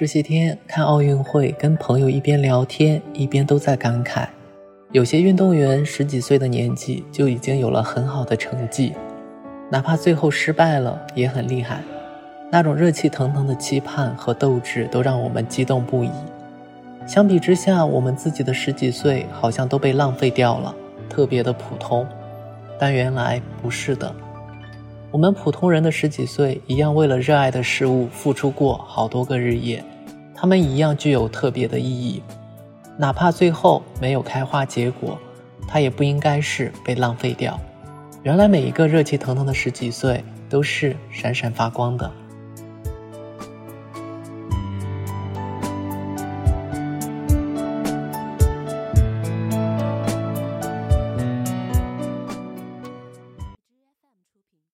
这些天看奥运会，跟朋友一边聊天一边都在感慨，有些运动员十几岁的年纪就已经有了很好的成绩，哪怕最后失败了也很厉害。那种热气腾腾的期盼和斗志都让我们激动不已。相比之下，我们自己的十几岁好像都被浪费掉了，特别的普通。但原来不是的。我们普通人的十几岁一样，为了热爱的事物付出过好多个日夜，它们一样具有特别的意义，哪怕最后没有开花结果，它也不应该是被浪费掉。原来每一个热气腾腾的十几岁都是闪闪发光的。